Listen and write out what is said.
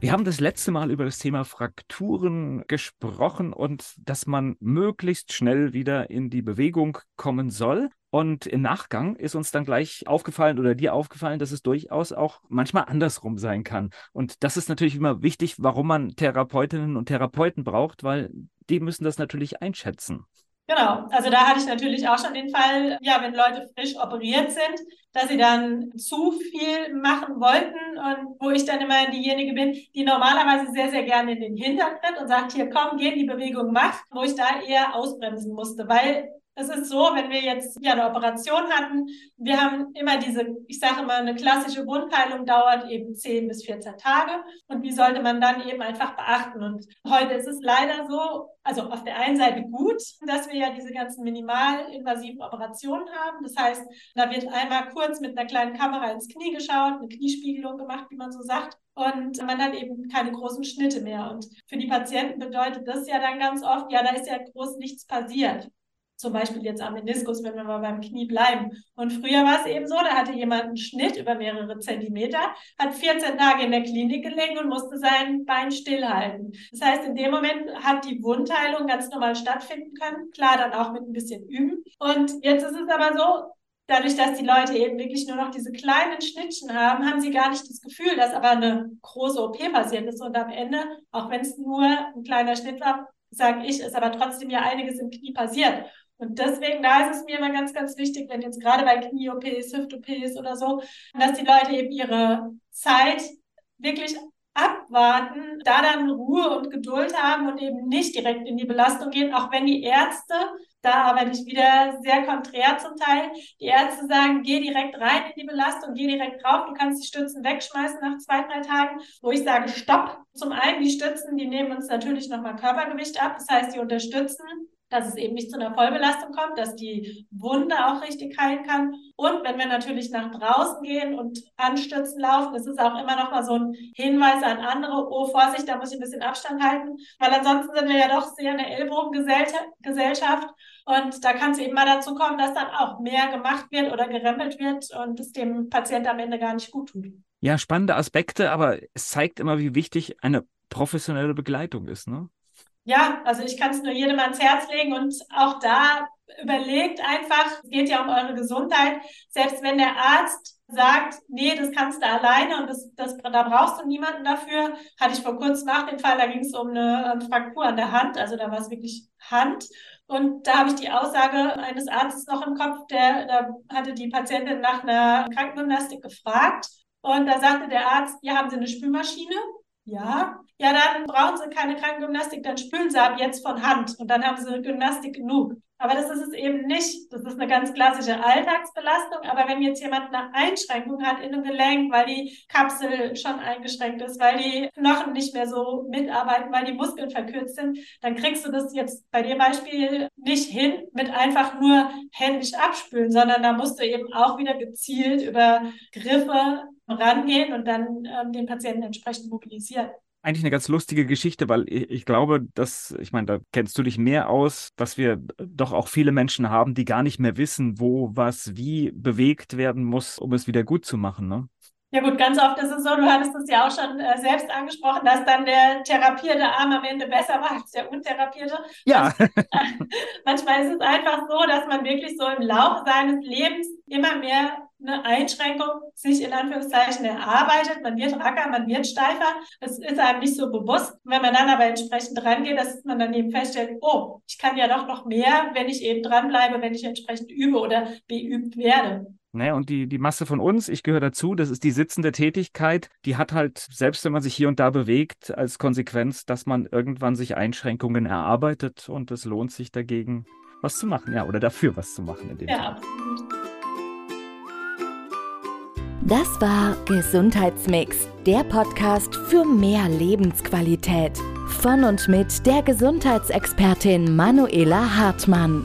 Wir haben das letzte Mal über das Thema Frakturen gesprochen und dass man möglichst schnell wieder in die Bewegung kommen soll. Und im Nachgang ist uns dann gleich aufgefallen oder dir aufgefallen, dass es durchaus auch manchmal andersrum sein kann. Und das ist natürlich immer wichtig, warum man Therapeutinnen und Therapeuten braucht, weil die müssen das natürlich einschätzen. Genau, also da hatte ich natürlich auch schon den Fall, ja, wenn Leute frisch operiert sind, dass sie dann zu viel machen wollten und wo ich dann immer diejenige bin, die normalerweise sehr, sehr gerne in den Hintertritt und sagt, hier komm, geh in die Bewegung, mach, wo ich da eher ausbremsen musste, weil es ist so, wenn wir jetzt ja eine Operation hatten, wir haben immer diese, ich sage immer, eine klassische Wundheilung dauert eben 10 bis 14 Tage. Und wie sollte man dann eben einfach beachten? Und heute ist es leider so, also auf der einen Seite gut, dass wir ja diese ganzen minimalinvasiven Operationen haben. Das heißt, da wird einmal kurz mit einer kleinen Kamera ins Knie geschaut, eine Kniespiegelung gemacht, wie man so sagt. Und man hat eben keine großen Schnitte mehr. Und für die Patienten bedeutet das ja dann ganz oft, ja, da ist ja groß nichts passiert zum Beispiel jetzt am Meniskus, wenn wir mal beim Knie bleiben. Und früher war es eben so, da hatte jemand einen Schnitt über mehrere Zentimeter, hat 14 Tage in der Klinik gelegen und musste sein Bein stillhalten. Das heißt, in dem Moment hat die Wundheilung ganz normal stattfinden können. Klar, dann auch mit ein bisschen Üben. Und jetzt ist es aber so, dadurch, dass die Leute eben wirklich nur noch diese kleinen Schnittchen haben, haben sie gar nicht das Gefühl, dass aber eine große OP passiert ist. Und am Ende, auch wenn es nur ein kleiner Schnitt war, sage ich, ist aber trotzdem ja einiges im Knie passiert. Und deswegen, da ist es mir immer ganz, ganz wichtig, wenn jetzt gerade bei Knie-OPs, Hüft-OPs oder so, dass die Leute eben ihre Zeit wirklich abwarten, da dann Ruhe und Geduld haben und eben nicht direkt in die Belastung gehen, auch wenn die Ärzte, da arbeite ich wieder sehr konträr zum Teil, die Ärzte sagen, geh direkt rein in die Belastung, geh direkt drauf, du kannst die Stützen wegschmeißen nach zwei, drei Tagen, wo ich sage, stopp. Zum einen, die Stützen, die nehmen uns natürlich nochmal Körpergewicht ab, das heißt, die unterstützen dass es eben nicht zu einer Vollbelastung kommt, dass die Wunde auch richtig heilen kann. Und wenn wir natürlich nach draußen gehen und anstützen laufen, das ist auch immer noch mal so ein Hinweis an andere, oh Vorsicht, da muss ich ein bisschen Abstand halten, weil ansonsten sind wir ja doch sehr eine Ellbogengesellschaft und da kann es eben mal dazu kommen, dass dann auch mehr gemacht wird oder gerempelt wird und es dem Patienten am Ende gar nicht gut tut. Ja, spannende Aspekte, aber es zeigt immer, wie wichtig eine professionelle Begleitung ist, ne? Ja, also ich kann es nur jedem ans Herz legen und auch da überlegt einfach, es geht ja um eure Gesundheit. Selbst wenn der Arzt sagt, nee, das kannst du alleine und das, das, da brauchst du niemanden dafür, hatte ich vor kurzem nach dem Fall, da ging es um eine ähm, Fraktur an der Hand, also da war es wirklich Hand. Und da habe ich die Aussage eines Arztes noch im Kopf, der da hatte die Patientin nach einer Krankengymnastik gefragt. Und da sagte der Arzt, ja, haben Sie eine Spülmaschine? Ja, ja, dann brauchen sie keine Krankengymnastik, dann spülen sie ab jetzt von Hand und dann haben sie Gymnastik genug. Aber das ist es eben nicht. Das ist eine ganz klassische Alltagsbelastung. Aber wenn jetzt jemand eine Einschränkung hat in einem Gelenk, weil die Kapsel schon eingeschränkt ist, weil die Knochen nicht mehr so mitarbeiten, weil die Muskeln verkürzt sind, dann kriegst du das jetzt bei dem Beispiel nicht hin mit einfach nur händisch abspülen, sondern da musst du eben auch wieder gezielt über Griffe rangehen und dann ähm, den Patienten entsprechend mobilisieren eigentlich eine ganz lustige Geschichte, weil ich, glaube, dass, ich meine, da kennst du dich mehr aus, dass wir doch auch viele Menschen haben, die gar nicht mehr wissen, wo was wie bewegt werden muss, um es wieder gut zu machen. Ne? Ja gut, ganz oft ist es so, du hattest es ja auch schon äh, selbst angesprochen, dass dann der therapierte Arm am Ende besser war als der untherapierte. Ja. Manchmal ist es einfach so, dass man wirklich so im Laufe seines Lebens immer mehr eine Einschränkung sich in Anführungszeichen erarbeitet. Man wird racker, man wird steifer. Das ist einem nicht so bewusst. Wenn man dann aber entsprechend rangeht, dass man dann eben feststellt, oh, ich kann ja doch noch mehr, wenn ich eben dranbleibe, wenn ich entsprechend übe oder beübt werde. Ne, und die, die Masse von uns, ich gehöre dazu, das ist die sitzende Tätigkeit, die hat halt, selbst wenn man sich hier und da bewegt, als Konsequenz, dass man irgendwann sich Einschränkungen erarbeitet und es lohnt sich dagegen, was zu machen, ja, oder dafür was zu machen in dem Ja, Fall. Das war Gesundheitsmix, der Podcast für mehr Lebensqualität. Von und mit der Gesundheitsexpertin Manuela Hartmann.